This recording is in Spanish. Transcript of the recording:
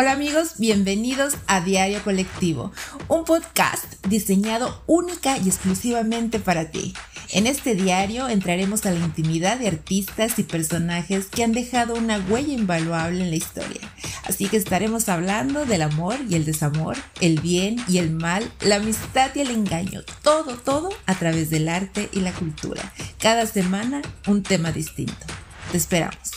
Hola amigos, bienvenidos a Diario Colectivo, un podcast diseñado única y exclusivamente para ti. En este diario entraremos a la intimidad de artistas y personajes que han dejado una huella invaluable en la historia. Así que estaremos hablando del amor y el desamor, el bien y el mal, la amistad y el engaño, todo, todo a través del arte y la cultura. Cada semana un tema distinto. Te esperamos.